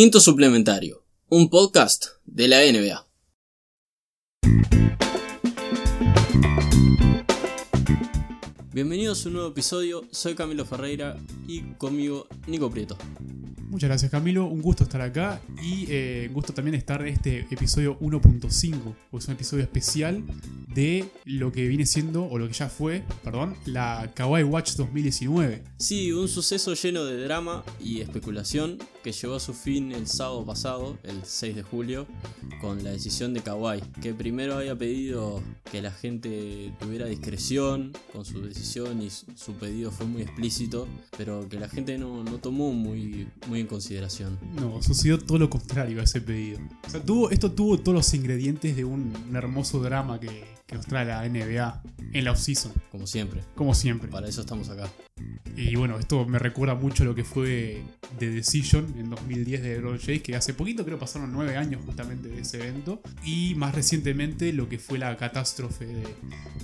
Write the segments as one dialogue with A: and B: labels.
A: Quinto Suplementario, un podcast de la NBA. Bienvenidos a un nuevo episodio, soy Camilo Ferreira y conmigo Nico Prieto.
B: Muchas gracias Camilo, un gusto estar acá y eh, un gusto también estar en este episodio 1.5, porque es un episodio especial de lo que viene siendo, o lo que ya fue, perdón, la Kawaii Watch 2019.
A: Sí, un suceso lleno de drama y especulación que llevó a su fin el sábado pasado, el 6 de julio, con la decisión de Kawaii, que primero había pedido que la gente tuviera discreción con su decisión y su pedido fue muy explícito, pero que la gente no, no tomó muy, muy en consideración.
B: No, sucedió todo lo contrario a ese pedido. O sea, tuvo, esto tuvo todos los ingredientes de un, hermoso drama que, que, nos trae la NBA en la offseason.
A: Como siempre.
B: Como siempre.
A: Para eso estamos acá.
B: Y bueno, esto me recuerda mucho a lo que fue The Decision en 2010 de LeBron James, que hace poquito creo pasaron nueve años justamente de ese evento. Y más recientemente lo que fue la catástrofe de,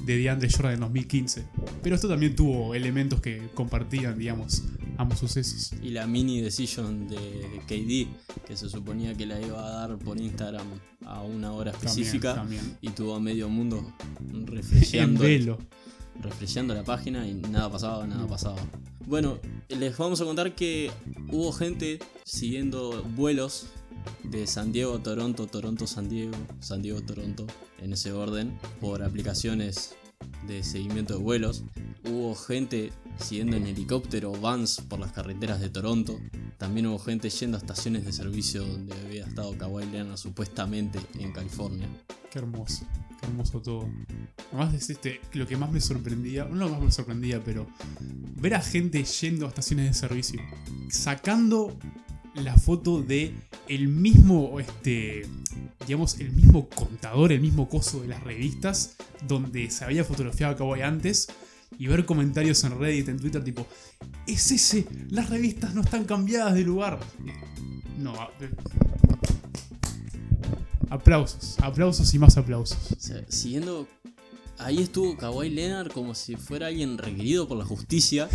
B: de DeAndre Jordan en 2015. Pero esto también tuvo elementos que compartían, digamos, ambos sucesos.
A: Y la mini decision de KD, que se suponía que la iba a dar por Instagram a una hora específica y tuvo a medio mundo refrescando. Refrescando la página y nada pasaba, nada pasaba. Bueno, les vamos a contar que hubo gente siguiendo vuelos de San Diego Toronto, Toronto, San Diego, San Diego, Toronto, en ese orden, por aplicaciones de seguimiento de vuelos. Hubo gente siguiendo en helicóptero vans por las carreteras de Toronto. También hubo gente yendo a estaciones de servicio donde había estado Kawhi Leonard supuestamente en California.
B: Qué hermoso, qué hermoso todo. Además es este, lo que más me sorprendía, no lo más me sorprendía, pero ver a gente yendo a estaciones de servicio, sacando la foto de el mismo, este, digamos, el mismo contador, el mismo coso de las revistas donde se había fotografiado a Kawhi antes y ver comentarios en Reddit, en Twitter, tipo, es ese, las revistas no están cambiadas de lugar. No, aplausos, aplausos y más aplausos.
A: siguiendo, ahí estuvo Kawhi Leonard como si fuera alguien requerido por la justicia.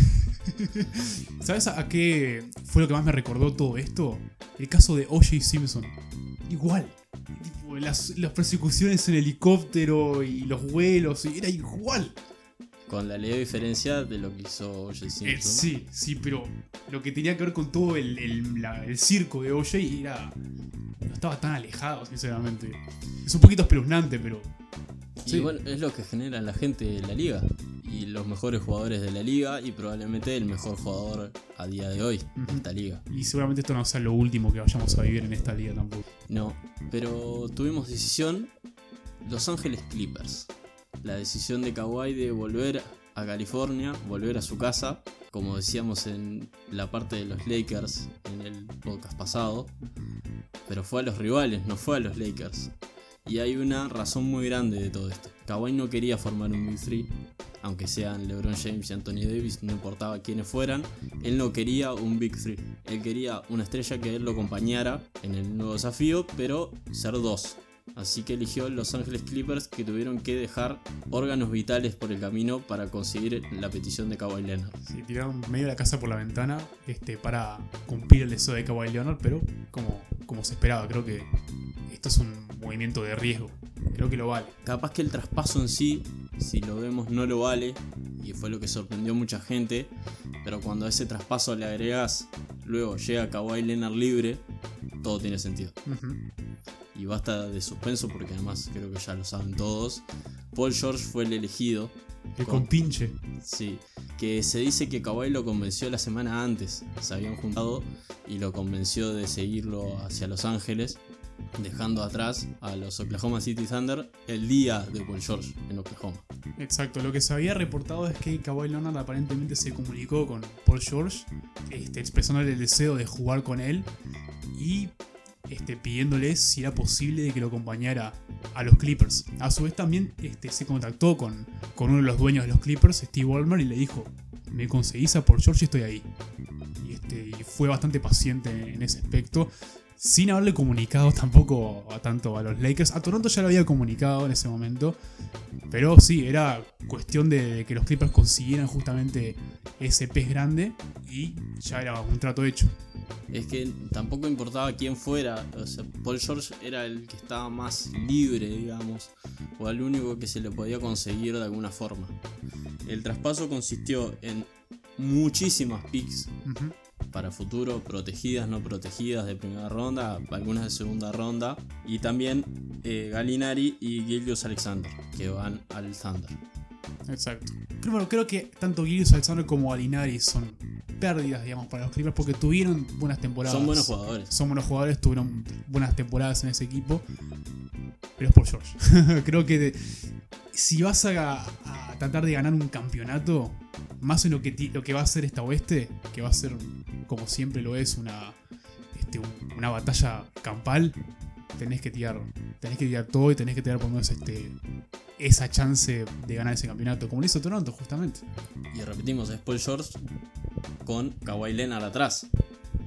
B: ¿Sabes a qué fue lo que más me recordó todo esto? El caso de O.J. Simpson. Igual. las, las persecuciones en helicóptero y los vuelos, era igual.
A: Con la leve diferencia de lo que hizo O.J. Eh, Simpson.
B: sí, sí, pero lo que tenía que ver con todo el, el, circo de O.J. era. No estaba tan alejado, sinceramente. Es un poquito espeluznante, pero.
A: Sí. bueno, es lo que genera la gente de la liga. Y los mejores jugadores de la liga. Y probablemente el mejor jugador a día de hoy de esta liga.
B: Y seguramente esto no sea lo último que vayamos a vivir en esta liga tampoco.
A: No, pero tuvimos decisión. Los Ángeles Clippers la decisión de Kawhi de volver a California, volver a su casa, como decíamos en la parte de los Lakers en el podcast pasado, pero fue a los rivales, no fue a los Lakers. Y hay una razón muy grande de todo esto. Kawhi no quería formar un Big Three, aunque sean LeBron James y Anthony Davis, no importaba quiénes fueran, él no quería un Big Three. Él quería una estrella que él lo acompañara en el nuevo desafío, pero ser dos, Así que eligió Los Ángeles Clippers que tuvieron que dejar órganos vitales por el camino para conseguir la petición de Kawhi Leonard.
B: Sí, tiraron medio la casa por la ventana este, para cumplir el deseo de Kawhi Leonard, pero como, como se esperaba, creo que esto es un movimiento de riesgo. Creo que lo vale.
A: Capaz que el traspaso en sí, si lo vemos, no lo vale. Y fue lo que sorprendió a mucha gente. Pero cuando a ese traspaso le agregas, luego llega Kawhi Leonard libre, todo tiene sentido y basta de suspenso porque además creo que ya lo saben todos. Paul George fue el elegido.
B: El con, compinche.
A: Sí, que se dice que Kawhi lo convenció la semana antes. Se habían juntado y lo convenció de seguirlo hacia Los Ángeles, dejando atrás a los Oklahoma City Thunder el día de Paul George en Oklahoma.
B: Exacto, lo que se había reportado es que Kawhi Leonard aparentemente se comunicó con Paul George, este, expresándole el deseo de jugar con él y este, pidiéndoles si era posible que lo acompañara a los Clippers. A su vez también este, se contactó con, con uno de los dueños de los Clippers, Steve Ballmer, y le dijo, me conseguís a por George y estoy ahí. Y, este, y fue bastante paciente en ese aspecto. Sin haberle comunicado tampoco a tanto a los Lakers. A Toronto ya lo había comunicado en ese momento. Pero sí, era cuestión de que los Clippers consiguieran justamente ese pez grande y ya era un trato hecho.
A: Es que tampoco importaba quién fuera. O sea, Paul George era el que estaba más libre, digamos. O el único que se le podía conseguir de alguna forma. El traspaso consistió en muchísimas picks. Para futuro, protegidas, no protegidas de primera ronda, algunas de segunda ronda. Y también eh, Galinari y Gilius Alexander, que van al Thunder.
B: Exacto. Pero bueno, creo que tanto Gilius Alexander como Alinari son pérdidas, digamos, para los Clippers porque tuvieron buenas temporadas.
A: Son buenos jugadores.
B: Son buenos jugadores, tuvieron buenas temporadas en ese equipo. Pero es por George. creo que de- si vas a, a tratar de ganar un campeonato, más en lo que, ti- lo que va a ser esta oeste, que va a ser, como siempre lo es, una, este, un- una batalla campal, tenés que tirar, tenés que tirar todo y tenés que tener por lo menos este, esa chance de ganar ese campeonato, como lo hizo Toronto justamente.
A: Y repetimos, es Paul George con Kawhi Leonard atrás.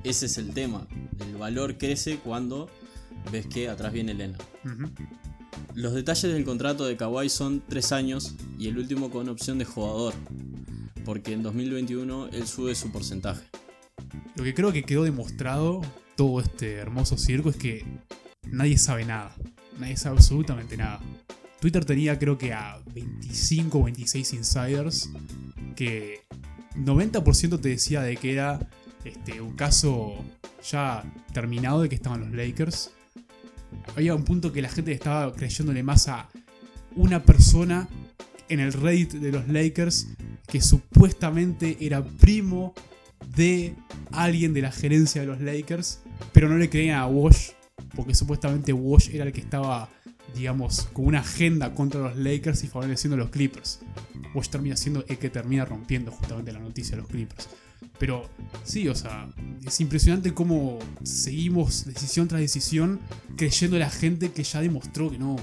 A: Ese es el tema. El valor crece cuando ves que atrás viene Leonard. Los detalles del contrato de Kawhi son 3 años y el último con opción de jugador. Porque en 2021 él sube su porcentaje.
B: Lo que creo que quedó demostrado todo este hermoso circo es que nadie sabe nada. Nadie sabe absolutamente nada. Twitter tenía creo que a 25 o 26 insiders que 90% te decía de que era este, un caso ya terminado de que estaban los Lakers. Había un punto que la gente estaba creyéndole más a una persona en el Reddit de los Lakers que supuestamente era primo de alguien de la gerencia de los Lakers, pero no le creían a Wash, porque supuestamente Wash era el que estaba, digamos, con una agenda contra los Lakers y favoreciendo a los Clippers. Wash termina siendo el que termina rompiendo justamente la noticia de los Clippers. Pero sí, o sea, es impresionante cómo seguimos decisión tras decisión creyendo a la gente que ya demostró que no,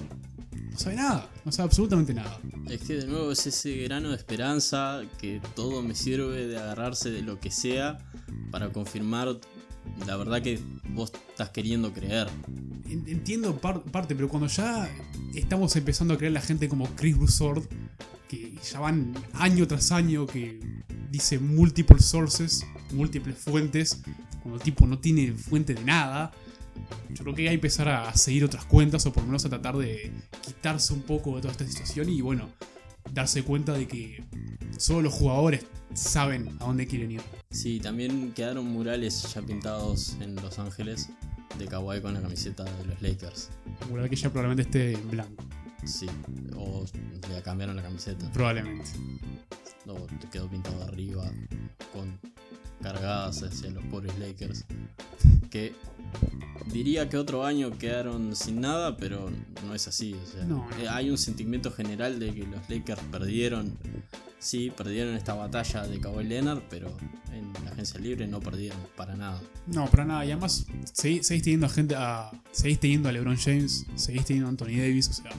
B: no sabe nada, no sabe absolutamente nada.
A: Es que de nuevo es ese grano de esperanza que todo me sirve de agarrarse de lo que sea para confirmar la verdad que vos estás queriendo creer.
B: En- Entiendo par- parte, pero cuando ya estamos empezando a creer la gente como Chris Broussard, que ya van año tras año, que dice multiple sources, múltiples fuentes, cuando tipo no tiene fuente de nada, yo creo que hay que empezar a seguir otras cuentas o por lo menos a tratar de quitarse un poco de toda esta situación y bueno, darse cuenta de que solo los jugadores saben a dónde quieren ir.
A: Sí, también quedaron murales ya pintados en Los Ángeles de Kawhi con la camiseta de los Lakers.
B: Una que ya probablemente esté en blanco,
A: Sí, o le cambiaron la camiseta.
B: probablemente.
A: O te quedó pintado arriba con cargadas hacia los pobres Lakers. Que diría que otro año quedaron sin nada, pero no es así. O sea,
B: No, no.
A: eh, hay un sentimiento general de que los Lakers perdieron. Sí, perdieron esta batalla de Kawhi Leonard, pero en la agencia libre no perdieron para nada.
B: No, para nada. Y además, seguís, seguís teniendo a gente. A, seguís teniendo a LeBron James, seguís teniendo a Anthony Davis. O sea,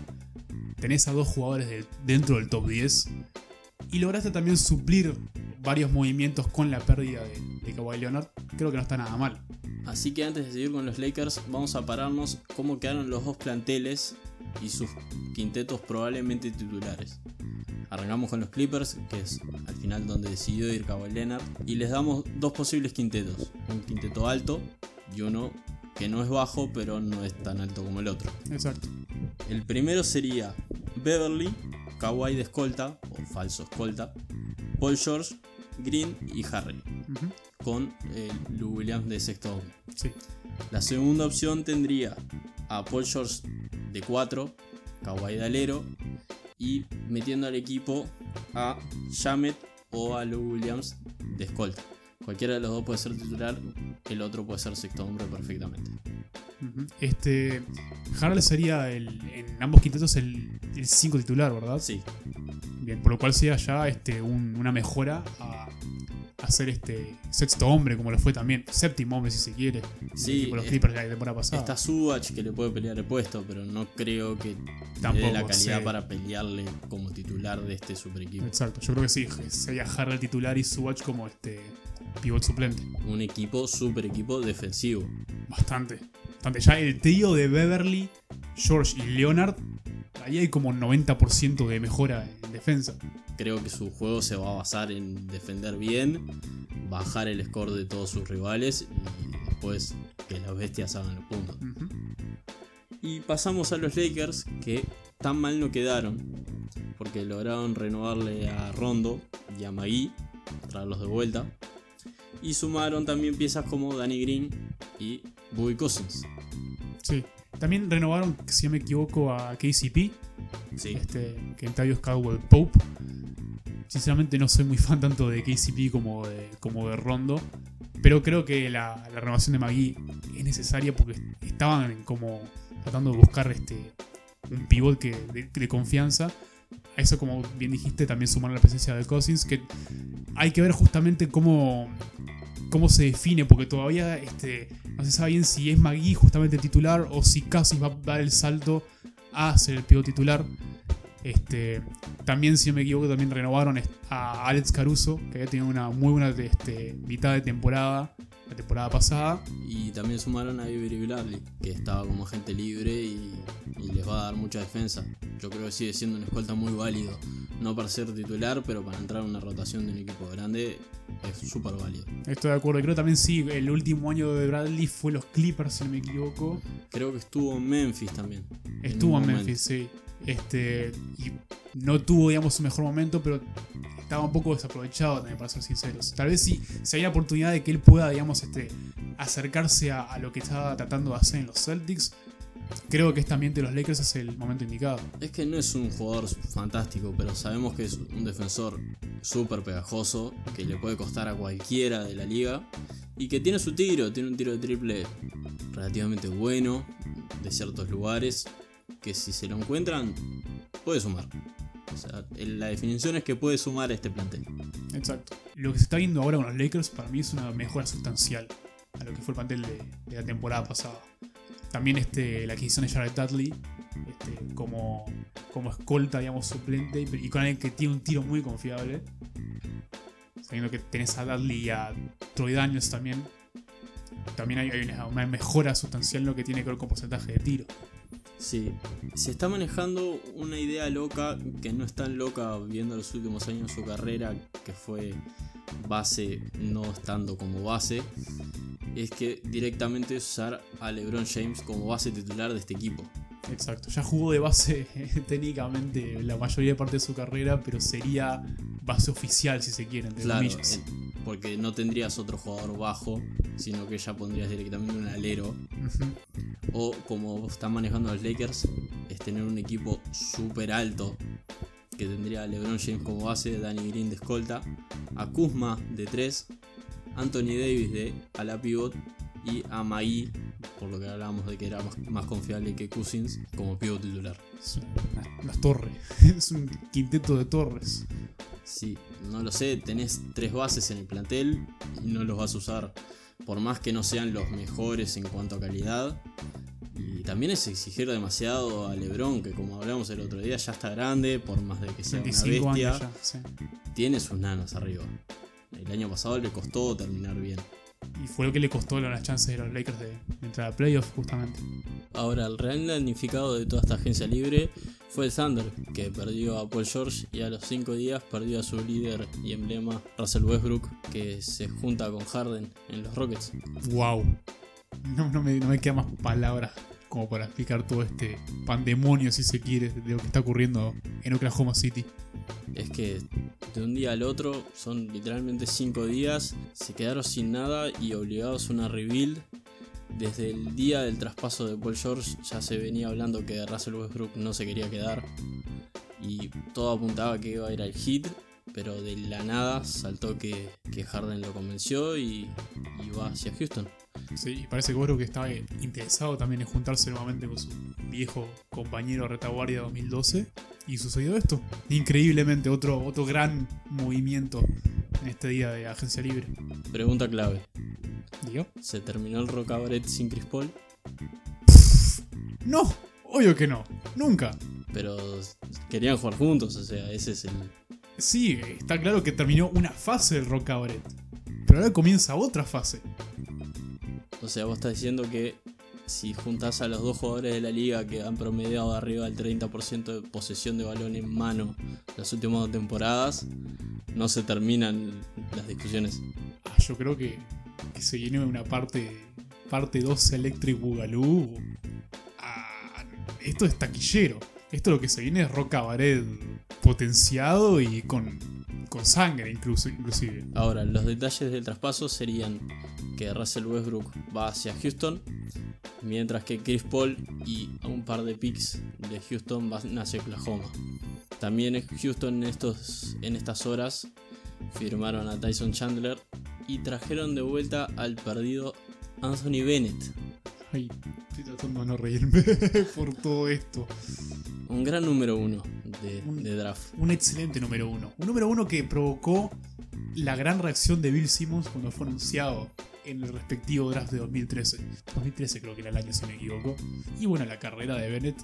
B: tenés a dos jugadores dentro del top 10. Y lograste también suplir varios movimientos con la pérdida de, de Kawhi Leonard. Creo que no está nada mal.
A: Así que antes de seguir con los Lakers, vamos a pararnos cómo quedaron los dos planteles y sus quintetos probablemente titulares. Arrancamos con los Clippers, que es al final donde decidió ir Kawhi Leonard, y les damos dos posibles quintetos: un quinteto alto y uno que no es bajo, pero no es tan alto como el otro.
B: Exacto.
A: El primero sería Beverly, Kawhi de escolta o falso escolta, Paul George, Green y Harry, con eh, Lou Williams de sexto hombre.
B: Sí.
A: La segunda opción tendría a Paul George de 4, Kawhi de alero y metiendo al equipo a Jamet o a Lou Williams de escolta. Cualquiera de los dos puede ser titular, el otro puede ser sexto hombre perfectamente.
B: Este. Harrell sería el, en ambos quintetos el 5 titular, ¿verdad?
A: Sí,
B: Bien, por lo cual sería ya este, un- una mejora a, ser este sexto hombre, como lo fue también, séptimo hombre si se quiere.
A: Sí,
B: Tipo los Clippers la temporada pasada.
A: está Subach que le puede pelear el puesto, pero no creo que le dé
B: Tampoco,
A: la calidad
B: sí.
A: para pelearle como titular de este super equipo.
B: Exacto, yo creo que sí, sería Harrell titular y Subach como este pivot suplente.
A: Un equipo, super equipo defensivo.
B: Bastante. Bastante. Ya el trío de Beverly, George y Leonard, ahí hay como 90% de mejora en defensa.
A: Creo que su juego se va a basar en defender bien, bajar el score de todos sus rivales y después que las bestias hagan los puntos. Y pasamos a los Lakers que tan mal no quedaron porque lograron renovarle a Rondo y a Magui, traerlos de vuelta. Y sumaron también piezas como Danny Green y Bobby Cousins.
B: Sí. También renovaron, si no me equivoco, a KCP,
A: Sí,
B: este, Kentavious Caldwell Pope. Sinceramente no soy muy fan tanto de KCP como de, como de Rondo. Pero creo que la, la renovación de Magui es necesaria porque estaban como tratando de buscar este, un pivot que, de, de confianza. A eso, como bien dijiste, también sumar la presencia de Cousins, que hay que ver justamente cómo, cómo se define, porque todavía este, no se sabe bien si es Magui justamente el titular o si Cousins va a dar el salto a ser el pivot titular. Este, también, si no me equivoco, también renovaron a Alex Caruso, que había tenido una muy buena este, mitad de temporada, la temporada pasada.
A: y también sumaron a Avery Bradley, que estaba como agente libre y, y les va a dar mucha defensa. Yo creo que sigue siendo un escolta muy válido. No para ser titular, pero para entrar en una rotación de un equipo grande es súper válido.
B: Estoy de acuerdo, creo también sí, el último año de Bradley fue los Clippers, si no me equivoco.
A: Creo que estuvo en Memphis también.
B: Estuvo en. Memphis, sí. Este, y no tuvo, digamos, su mejor momento, pero estaba un poco desaprovechado también, para ser sinceros. Tal vez si, si hay la oportunidad de que él pueda, digamos, este, acercarse a, a lo que estaba tratando de hacer en los Celtics, creo que este ambiente de los Lakers es el momento indicado.
A: Es que no es un jugador fantástico, pero sabemos que es un defensor súper pegajoso, que le puede costar a cualquiera de la liga, y que tiene su tiro, tiene un tiro de triple relativamente bueno, de ciertos lugares, que si se lo encuentran, puede sumar. O sea, la definición es que puede sumar este plantel.
B: Exacto. Lo que se está viendo ahora con los Lakers para mí es una mejora sustancial a lo que fue el plantel de, de la temporada pasada. También este, la adquisición de Jared Dudley este, como, como escolta, digamos, suplente y con alguien que tiene un tiro muy confiable. Sabiendo que tenés a Dudley y a Troy Daniels también. También hay, hay una, una mejora sustancial en lo que tiene que ver con porcentaje de tiro.
A: Sí, se está manejando una idea loca que no es tan loca viendo los últimos años de su carrera, que fue base no estando como base, es que directamente usar a LeBron James como base titular de este equipo.
B: Exacto, ya jugó de base técnicamente la mayoría de parte de su carrera, pero sería base oficial si se quiere, entre
A: Claro,
B: comillas.
A: Porque no tendrías otro jugador bajo, sino que ya pondrías directamente un alero. O como están manejando los Lakers, es tener un equipo súper alto. Que tendría a LeBron James como base, Danny Green de escolta, a Kuzma de 3, Anthony Davis de ala pivot y a Magui, por lo que hablábamos de que era más, más confiable que Cousins, como pivot titular.
B: Es una, una torre, es un quinteto de torres.
A: Sí, no lo sé, tenés tres bases en el plantel y no los vas a usar por más que no sean los mejores en cuanto a calidad. Y también es exigir demasiado a Lebron, que como hablamos el otro día, ya está grande, por más de que sea una
B: 25
A: bestia,
B: años ya. sí.
A: tiene sus nanos arriba. El año pasado le costó terminar bien.
B: Y fue lo que le costó las chances de los Lakers de, entrar a playoffs, justamente.
A: Ahora, el real damnificado de toda esta agencia libre fue el Thunder, que perdió a Paul George y a los 5 días perdió a su líder y emblema Russell Westbrook, que se junta con Harden en los Rockets.
B: ¡Wow! No, no me, no me quedan más palabras como para explicar todo este pandemonio, si se quiere, de lo que está ocurriendo en Oklahoma City.
A: Es que de un día al otro son literalmente 5 días, se quedaron sin nada y obligados a una rebuild. Desde el día del traspaso de Paul George ya se venía hablando que Russell Westbrook no se quería quedar y todo apuntaba que iba a ir al hit, pero de la nada saltó que, Harden lo convenció y, y va hacia Houston.
B: Sí, y parece que Westbrook estaba interesado también en juntarse nuevamente con su viejo compañero retaguardia 2012. Y sucedió esto. Increíblemente, otro, otro gran movimiento en este día de agencia libre.
A: Pregunta clave:
B: ¿Digo?
A: ¿se terminó el Rock Cabaret sin Chris Paul?
B: No, obvio que no. Nunca.
A: Pero querían jugar juntos, o sea, ese es el,
B: Sí, está claro que terminó una fase del Rock Cabaret. Pero ahora comienza otra fase.
A: O sea, vos estás diciendo que si juntás a los dos jugadores de la liga que han promediado arriba del 30% de posesión de balón en mano las últimas dos temporadas, no se terminan las discusiones.
B: Ah, yo creo que, que se viene una parte parte 2 Electric Boogaloo. Ah, esto es taquillero. Esto lo que se viene es Rock Cabaret potenciado y con, con sangre incluso, inclusive.
A: Ahora, los detalles del traspaso serían que Russell Westbrook va hacia Houston, mientras que Chris Paul y un par de picks de Houston van hacia Oklahoma. También Houston en, estos, en estas horas firmaron a Tyson Chandler y trajeron de vuelta al perdido Anthony Bennett.
B: Ay, estoy tratando de no reírme por todo esto.
A: Un gran número uno de, de, draft.
B: Un excelente número uno. Un número uno que provocó la gran reacción de Bill Simmons cuando fue anunciado en el respectivo draft de 2013. 2013 creo que era el año si me equivoco. Y bueno, la carrera de Bennett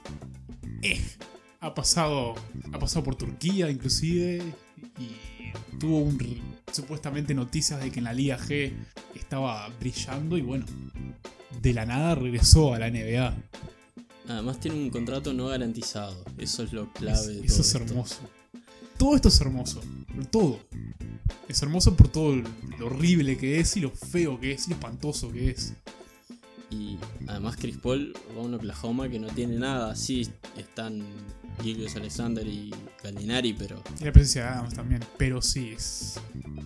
B: eh, ha pasado ha pasado por Turquía inclusive y tuvo un, supuestamente noticias de que en la Liga G estaba brillando y bueno, de la nada regresó a la NBA.
A: Además tiene un contrato no garantizado. Eso es lo clave.
B: Es,
A: de todo
B: eso es
A: esto.
B: hermoso. Todo esto es hermoso. Todo. Es hermoso por todo lo horrible que es y lo feo que es y lo espantoso que es.
A: Y además Chris Paul va a un Oklahoma que no tiene nada. Sí, están Gilgeous Alexander y Gallinari, pero
B: Y la presencia de Adams también. Pero sí, es,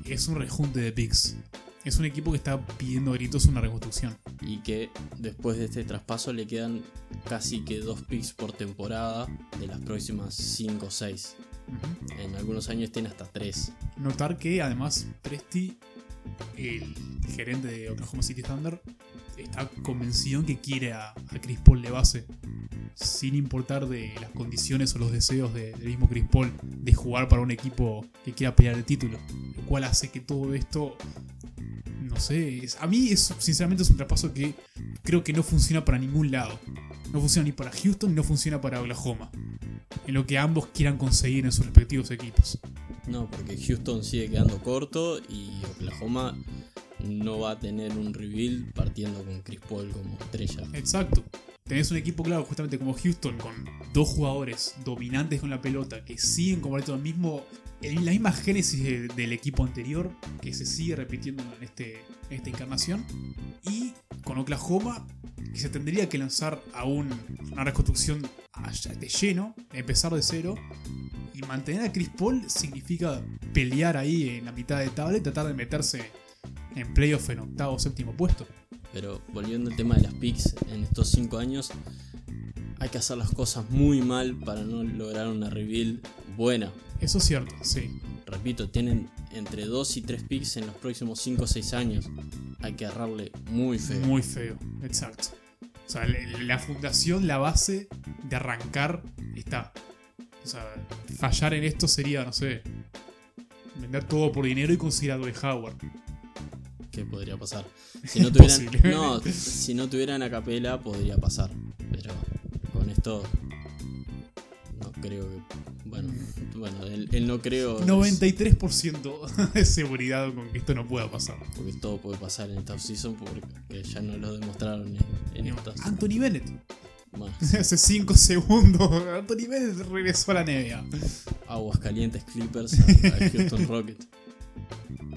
B: es un rejunte de picks. Es un equipo que está pidiendo gritos una reconstrucción.
A: y que después de este traspaso le quedan casi que dos picks por temporada de las próximas 5 o 6.
B: Ujú.
A: En algunos años tiene hasta 3.
B: Notar que además Presti, el gerente de Oklahoma City Thunder, está convencido en que quiere a, a Chris Paul de base. Sin importar de las condiciones o los deseos de- del mismo Chris Paul de jugar para un equipo que quiera pelear el título. Lo cual hace que todo esto. No sé. es- a mí, es, sinceramente, es un traspaso que creo que no funciona para ningún lado. No funciona ni para Houston ni no funciona para Oklahoma. En lo que ambos quieran conseguir en sus respectivos equipos.
A: No, porque Houston sigue quedando corto y Oklahoma no va a tener un rebuild partiendo con Chris Paul como estrella.
B: Exacto. Tenés un equipo, claro, justamente como Houston, con dos jugadores dominantes con la pelota que siguen compartiendo el mismo, la misma génesis de- del equipo anterior que se sigue repitiendo en, este, esta encarnación. Y con Oklahoma, que se tendría que lanzar a un- una reconstrucción de lleno, empezar de cero. Y mantener a Chris Paul significa pelear ahí en la mitad de tabla y tratar de meterse en playoff en octavo o séptimo puesto.
A: Pero volviendo al tema de las picks, en estos 5 años hay que hacer las cosas muy mal para no lograr una rebuild buena.
B: Eso es cierto, sí.
A: Repito, tienen entre 2 y 3 picks en los próximos 5 o 6 años. Hay que agarrarle muy feo.
B: Muy feo, exacto. O sea, la, fundación, la base de arrancar está. O sea, fallar en esto sería, no sé, vender todo por dinero y conseguir a Dwight Howard.
A: ¿Qué podría pasar? Si no tuvieran, no, si no tuvieran a capela podría pasar. Pero con esto creo que. Bueno, bueno, el, el no creo. es
B: 93% de seguridad con que esto no pueda pasar.
A: porque todo puede pasar en esta offseason porque ya no lo demostraron en, en estas.
B: Anthony Bennett. Hace 5 segundos. Anthony Bennett regresó a la NBA.
A: aguas calientes Clippers a, a Houston Rockets.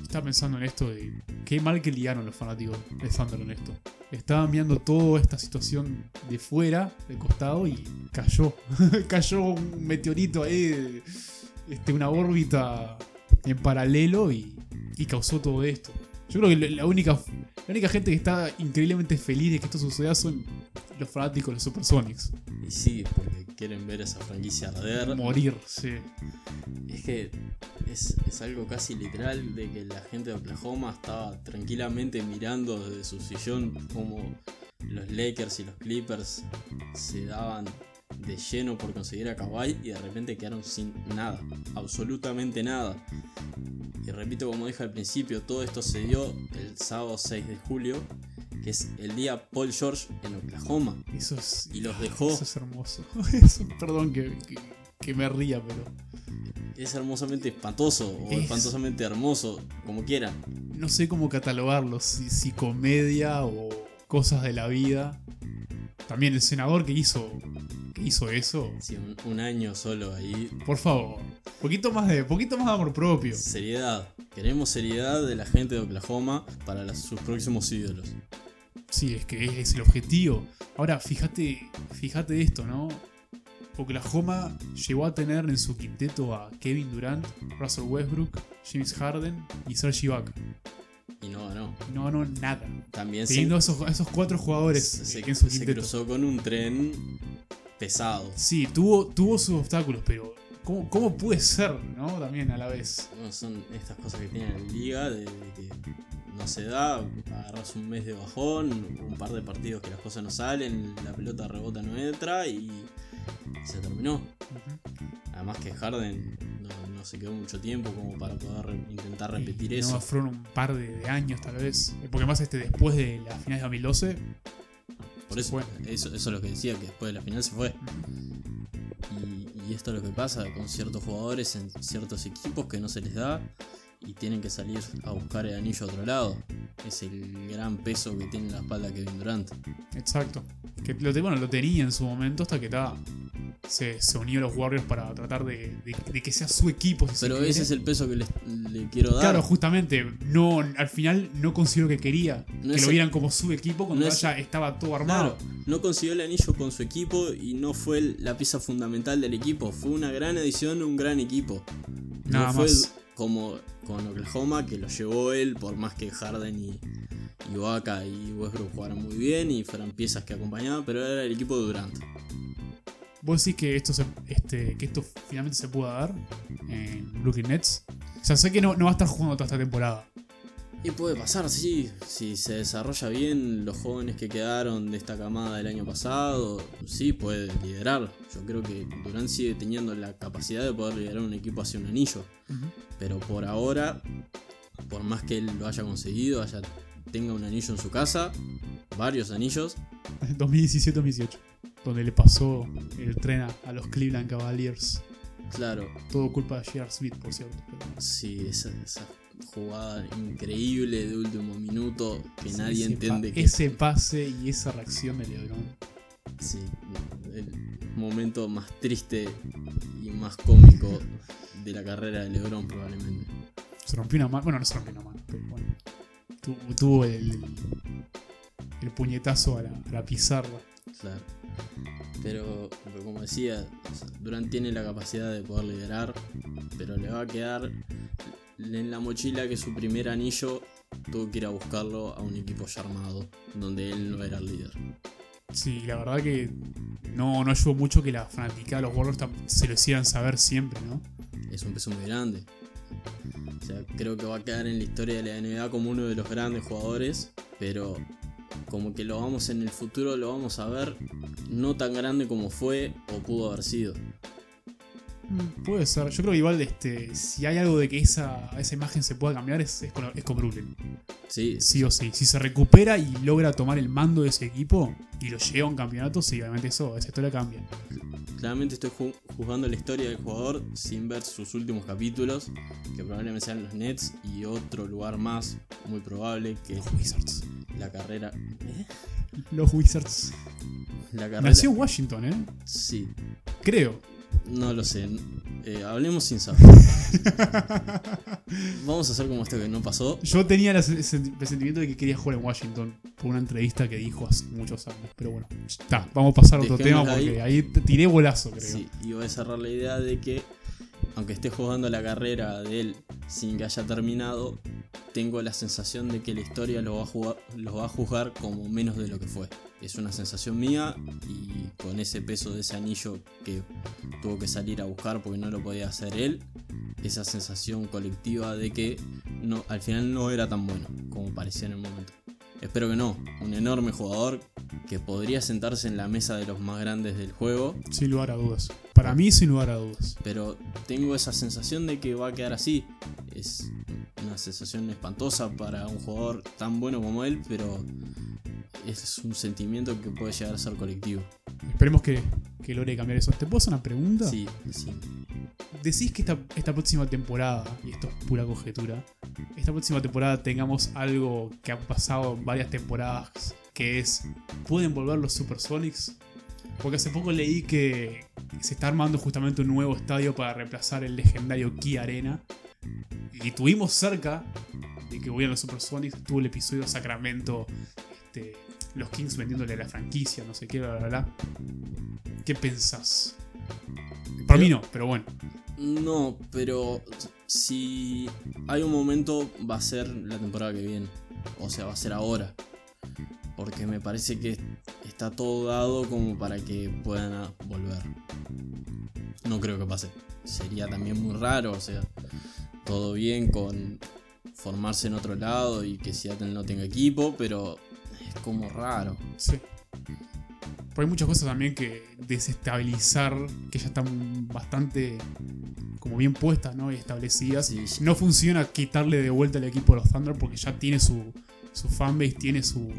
B: Estaba pensando en esto de qué mal que liaron los fanáticos de Thunder en esto. Estaban viendo toda esta situación de fuera, de costado, y cayó. cayó un meteorito ahí, este, una órbita en paralelo y, causó todo esto. Yo creo que la única, la única gente que está increíblemente feliz de que esto suceda son los fanáticos de los Supersonics.
A: Y sí, quieren ver esa franquicia arder.
B: Morir, sí.
A: Es que es, es algo casi literal de que la gente de Oklahoma estaba tranquilamente mirando desde su sillón como los Lakers y los Clippers se daban de lleno por conseguir a Kawhi y de repente quedaron sin nada, absolutamente nada. Y repito como dije al principio, todo esto se dio el sábado 6 de julio, que es el día Paul George en Oklahoma.
B: Eso es.
A: Y los dejó.
B: Eso es hermoso. Eso- perdón que, que- que me ría, pero.
A: Es hermosamente espantoso o
B: Es-
A: espantosamente hermoso, como quieran.
B: no sé cómo catalogarlo, si, si comedia o cosas de la vida. También el senador que hizo, que hizo eso.
A: Sí, un, un año solo ahí.
B: Por favor, poquito más de, poquito más de amor propio.
A: Seriedad. Queremos seriedad de la gente de Oklahoma para las- sus próximos ídolos.
B: Sí, es que es el objetivo. Ahora, fíjate, fíjate esto, ¿no? Oklahoma llegó a tener en su quinteto a Kevin Durant, Russell Westbrook, James Harden y Serge Ibaka.
A: Y no ganó.
B: No ganó nada.
A: También se,
B: Teniendo a esos, esos cuatro jugadores
A: se-
B: en su
A: se
B: quinteto.
A: cruzó con un tren pesado.
B: Sí, tuvo, tuvo sus obstáculos, pero ¿cómo, ¿cómo puede ser, no? También a la vez.
A: Bueno, son estas cosas que tiene la liga de, de no se da, agarras un mes de bajón, un par de partidos que las cosas no salen, la pelota rebota no entra y se terminó. Además que Harden no, no se quedó mucho tiempo como para poder re- intentar repetir
B: Y
A: eso.
B: No, fueron un par de, de años tal vez. Porque más este después de la final de 2012.
A: Por eso, eso, eso es lo que decía, que después de la final se fue. Y, y esto es lo que pasa con ciertos jugadores en ciertos equipos que no se les da y tienen que salir a buscar el anillo a otro lado. Es el gran peso que tiene en la espalda Kevin Durant.
B: Exacto. Que lo, bueno, lo tenía en su momento hasta que ta, se, se unió a los Warriors para tratar de, de- de que sea su equipo. Si
A: Pero
B: quiere.
A: ese es el peso que les- le quiero dar.
B: Claro, justamente, no, al final no consiguió que quería
A: No
B: que lo
A: el-
B: vieran como su equipo cuando
A: no es-
B: ya estaba todo armado.
A: Claro, no consiguió el anillo con su equipo y no fue la pieza fundamental del equipo. Fue una gran edición, un gran equipo.
B: Nada
A: no fue
B: más.
A: Como con Oklahoma, que lo llevó él, por más que Harden y, Ibaka y Westbrook jugaran muy bien y fueran piezas que acompañaban, pero era el equipo de Durant.
B: ¿Vos decís que esto, se- este, que esto finalmente se pueda dar en Brooklyn Nets? O sea, sé que no, no va a estar jugando toda esta temporada.
A: Y puede pasar, sí, si se desarrolla bien los jóvenes que quedaron de esta camada del año pasado, sí puede liderar. Yo creo que Durant sigue teniendo la capacidad de poder liderar un equipo hacia un anillo. Pero por ahora, por más que él lo haya conseguido, haya, tenga un anillo en su casa, varios anillos,
B: 2017-2018, donde le pasó el tren a, los Cleveland Cavaliers.
A: claro,
B: Todo culpa de J.R. Smith, por cierto. pero-
A: sí, esa, esa jugada increíble de último minuto que
B: Sí,
A: nadie entiende
B: pa-
A: que
B: Ese pase y esa reacción de LeBron.
A: sí, el momento más triste y más cómico de la carrera de LeBron probablemente.
B: Se rompió una mano. Bueno, no se rompió una mano, pero bueno. Tu- Tuvo el, el puñetazo a la, a la pizarra.
A: Claro. Pero, pero como decía, Durant tiene la capacidad de poder liderar, pero le va a quedar en la mochila que su primer anillo tuvo que ir a buscarlo a un equipo ya armado, donde él no era el líder.
B: Sí, la verdad que no, no ayudó mucho que la fanática de los Warriors se lo hicieran saber siempre, ¿no?
A: Es un peso muy grande. O sea, creo que va a quedar en la historia de la NBA como uno de los grandes jugadores, pero como que lo vamos en el futuro, lo vamos a ver no tan grande como fue o pudo haber sido.
B: Mm, Puede ser. Yo creo que igual este, si hay algo de que esa, esa imagen se pueda cambiar es, es con, es con.
A: Sí,
B: Sí o sí. Si se recupera y logra tomar el mando de ese equipo y lo lleva a un campeonato, sí, obviamente eso, esa historia cambia.
A: Claramente estoy ju- juzgando la historia del jugador sin ver sus últimos capítulos, que probablemente sean los Nets y otro lugar más, muy probable, que
B: Los Wizards.
A: la carrera. ¿Eh?
B: Los Wizards.
A: La carrera.
B: Nació en Washington, ¿eh?
A: Sí,
B: Creo.
A: No lo sé. Eh, hablemos sin saber. Vamos a hacer como esto que no pasó.
B: Yo tenía ese presentimiento de que quería jugar en Washington por una entrevista que dijo hace muchos años. Pero bueno, está, vamos a pasar a otro tema porque ahí te tiré bolazo, creo.
A: Sí, y voy a cerrar la idea de que, aunque esté jugando la carrera de él sin que haya terminado, tengo la sensación de que la historia lo va a, jugar, juzgar como menos de lo que fue. Es una sensación mía y con ese peso de ese anillo que tuvo que salir a buscar porque no lo podía hacer él, esa sensación colectiva de que no, al final no era tan bueno como parecía en el momento. Espero que no, un enorme jugador que podría sentarse en la mesa de los más grandes del juego,
B: Sin lugar a dudas. Para mí, sin lugar a dudas.
A: pero tengo esa sensación de que va a quedar así. Es una sensación espantosa para un jugador tan bueno como él, pero es un sentimiento que puede llegar a ser colectivo.
B: Esperemos que, que logre cambiar eso. ¿Te puedo hacer una pregunta?
A: Sí, sí.
B: Decís que esta, esta próxima temporada, y esto es pura conjetura, esta próxima temporada tengamos algo que ha pasado en varias temporadas, que es, ¿pueden volver los Supersonics? Porque hace poco leí que se está armando justamente un nuevo estadio para reemplazar el legendario Key Arena. Y tuvimos cerca de que volvieran los Supersonics, tuvo el episodio Sacramento, este, los Kings vendiéndole la franquicia, no sé qué, bla, bla, bla. ¿Ququé pensás? Para mí no, pero bueno.
A: No, pero si hay un momento va a ser la temporada que viene. O sea, va a ser ahora. Porque me parece que está todo dado como para que puedan volver. No creo que pase. Sería también muy raro, o sea, todo bien con formarse en otro lado y que Seattle no tenga equipo, pero es como raro.
B: Sí. Pero hay muchas cosas también que desestabilizar, que ya están bastante como bien puestas, ¿no? Y establecidas.
A: Sí, sí.
B: No funciona quitarle de vuelta el equipo a los Thunder porque ya tiene su, su fanbase, tiene su,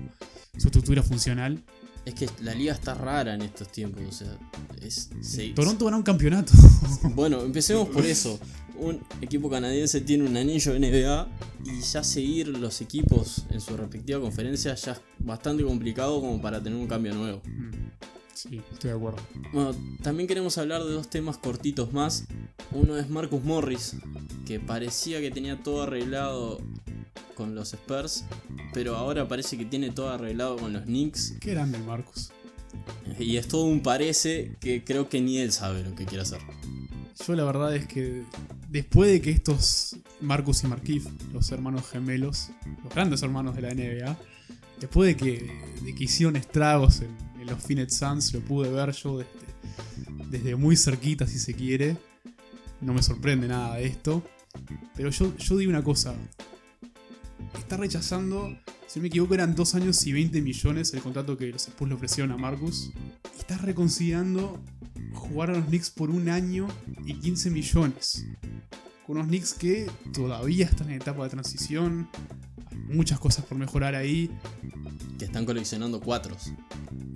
B: su estructura funcional.
A: Es que la liga está rara en estos tiempos, o sea, es... se-
B: Toronto ganó un campeonato.
A: Bueno, empecemos por eso. Un equipo canadiense tiene un anillo NBA y ya seguir los equipos en su respectiva conferencia ya es bastante complicado como para tener un cambio nuevo.
B: Mm, sí, estoy de acuerdo.
A: Bueno, también queremos hablar de dos temas cortitos más. Uno es Marcus Morris, que parecía que tenía todo arreglado con los Spurs, pero ahora parece que tiene todo arreglado con los Knicks.
B: Qué grande Marcus.
A: Y es todo un parece que creo que ni él sabe lo que quiere hacer.
B: Yo la verdad es que después de que estos Marcus y Markif, los hermanos gemelos, los grandes hermanos de la NBA, después de que, de hicieron estragos en, en los Phoenix Suns, lo pude ver yo desde, desde muy cerquita si se quiere. No me sorprende nada de esto. Pero yo, yo digo una cosa. Está rechazando, si no me equivoco, eran 2 años y 20 millones el contrato que los Spurs le ofrecieron a Marcus. Y está reconsiderando jugar a los Knicks por un año y 15 millones. Con unos Knicks que todavía están en etapa de transición. Hay muchas cosas por mejorar ahí.
A: Que están coleccionando cuatros.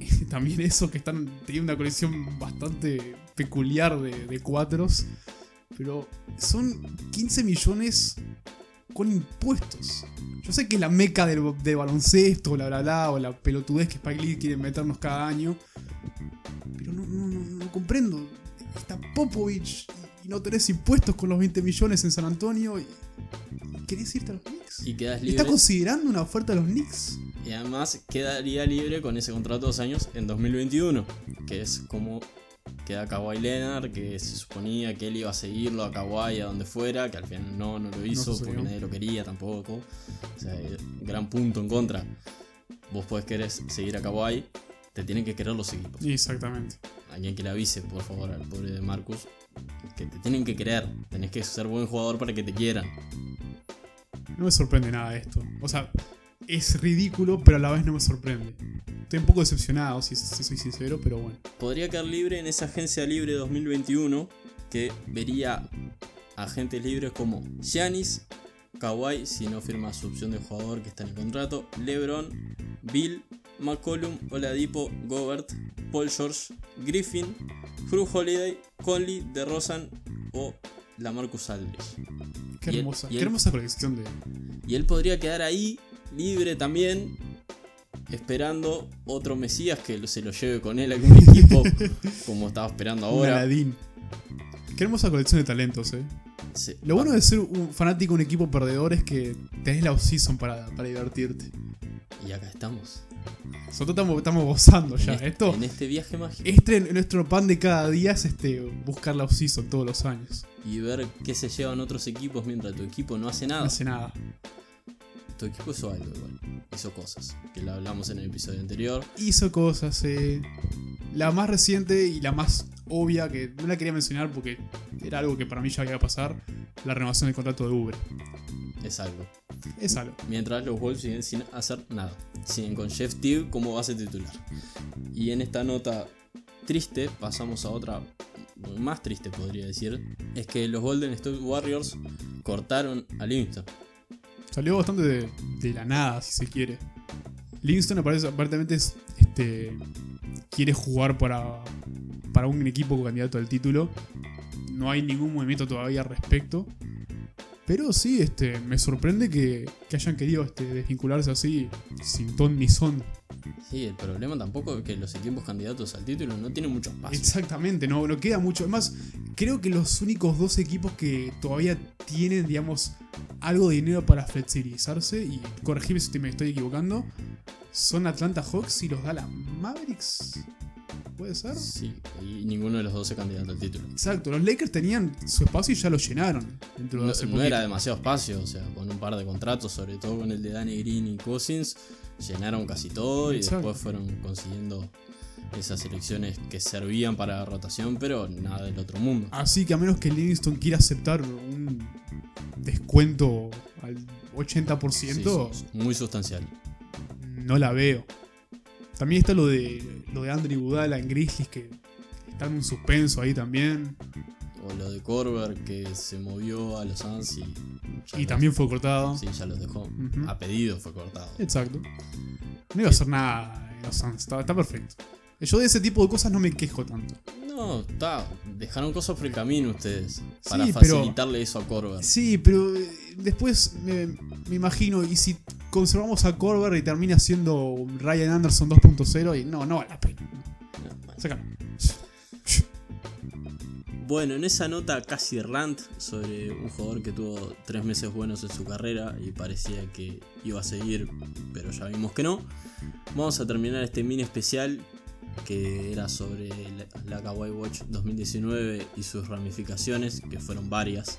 B: También eso que están teniendo una colección bastante peculiar de, de cuatros. Pero son 15 millones con impuestos. Yo sé que es la meca del, del baloncesto, bla bla bla, o la pelotudez que Spike Lee quiere meternos cada año. Pero no, no, no, no comprendo. Está Popovich y no tenés impuestos con los 20 millones en San Antonio. Y, y querés irte a los Knicks.
A: Y quedas
B: ¿Está
A: libre.
B: considerando una oferta a los Knicks?
A: Y además quedaría libre con ese contrato de dos años en 2021. Que es como queda Kawhi Leonard, que se suponía que él iba a seguirlo a Kawhi a donde fuera, que al final no, no lo hizo porque nadie lo quería tampoco. O sea, eh, gran punto en contra. Vos podés querer seguir a Kawhi, te tienen que querer los equipos.
B: Exactamente.
A: Alguien que le avise, por favor, al pobre de Marcus, que te tienen que querer. Tenés que ser buen jugador para que te quieran.
B: No me sorprende nada esto. O sea, es ridículo, pero a la vez no me sorprende. Estoy un poco decepcionado, si, si soy sincero, pero bueno.
A: podría quedar libre en esa agencia libre 2021 que vería agentes libres como Giannis, Kawhi si no firma su opción de jugador que está en el contrato, LeBron, Bill, McCollum, Oladipo, Gobert, Paul George, Griffin, Drew Holiday, Conley, DeRozan o Lamarcus Aldridge.
B: Qué
A: él-
B: hermosa,
A: y
B: qué
A: él-
B: hermosa colección de.
A: Y él podría quedar ahí libre también, esperando otro Mesías que se lo lleve con él a algún equipo, como estaba esperando
B: Un
A: ahora.
B: Aladdin. Qué hermosa colección de talentos, eh. Lo bueno de ser un fanático de un equipo perdedor es que tenés la off-season para, para divertirte.
A: Y acá estamos.
B: Nosotros estamos, estamos gozando ya.
A: este,
B: Esto,
A: en este viaje mágico.
B: este nuestro pan de cada día es este buscar la off-season todos los años.
A: Y ver qué se llevan otros equipos mientras tu equipo no hace
B: No
A: nada.
B: hace nada.
A: Tu equipo hizo algo igual. Hizo cosas. Que lo hablamos en el episodio anterior.
B: hizo cosas. eh. La más reciente y la más obvia, que no la quería mencionar porque era algo que para mí ya iba a pasar, la renovación del contrato de Uber.
A: Es algo.
B: Es algo.
A: Mientras los Wolves siguen sin hacer nada. Siguen con Jeff Teague como base titular. Y en esta nota triste, pasamos a otra más triste podría decir. Es que los Golden State Warriors cortaron a Livingston.
B: Salió bastante de, la nada, si se quiere. Livingston aparece, aparentemente es, este, quiere jugar para, para un equipo candidato al título. No hay ningún movimiento todavía al respecto. Pero sí, este, me sorprende que, que hayan querido este, desvincularse así, sin ton ni son.
A: Sí, el problema tampoco es que los equipos candidatos al título no tienen mucho espacio.
B: Exactamente, no, no queda mucho. Además, creo que los únicos dos equipos que todavía tienen, digamos, algo de dinero para flexibilizarse, y corregime si me estoy equivocando, son Atlanta Hawks y los Dallas Mavericks. ¿Puede ser?
A: Sí, y ninguno de los dos es candidato al título.
B: Exacto, los Lakers tenían su espacio y ya lo llenaron. Dentro de
A: No, no era demasiado espacio, o sea, con un par de contratos, sobre todo con el de Danny Green y Cousins, llenaron casi todo y
B: Exacto.
A: después fueron consiguiendo esas elecciones que servían para rotación, pero nada del otro mundo.
B: Así que a menos que Livingston quiera aceptar un descuento al 80%,
A: Sí, sí, muy sustancial.
B: no la veo. También está lo de lo de Andrew Budala en Grizzlies que está en un suspenso ahí también.
A: O lo de Corber que se movió a los Suns y.
B: Y
A: los-
B: también fue cortado.
A: Sí, ya los dejó. A pedido fue cortado.
B: Exacto. No iba a hacer nada en los Suns, está, está perfecto. Yo de ese tipo de cosas no me quejo tanto.
A: No, está. Dejaron cosas por el camino ustedes. Para
B: Sí, pero-
A: facilitarle eso a Corber.
B: Sí, pero eh, después me, me imagino, y si conservamos a Corber y termina siendo Ryan Anderson 2.0, y no, no vale la pena.
A: No, bueno.
B: Sácalo.
A: Bueno, en esa nota casi rant sobre un jugador que tuvo tres meses buenos en su carrera y parecía que iba a seguir, pero ya vimos que no. Vamos a terminar este mini especial que era sobre la, Kawaii Watch 2019 y sus ramificaciones, que fueron varias.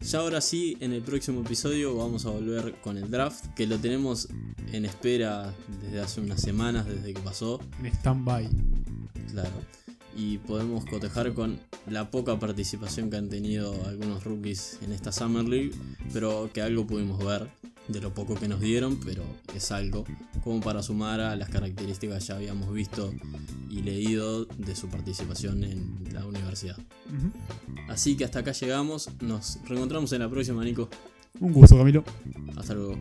A: Ya ahora sí, en el próximo episodio vamos a volver con el draft, que lo tenemos en espera desde hace unas semanas, desde que pasó.
B: En stand-by.
A: Claro. Y podemos cotejar con la poca participación que han tenido algunos rookies en esta Summer League, pero que algo pudimos ver de lo poco que nos dieron, pero es algo como para sumar a las características que ya habíamos visto y leído de su participación en la universidad. Así que hasta acá llegamos, nos reencontramos en la próxima, Nico.
B: Un gusto, Camilo.
A: Hasta luego.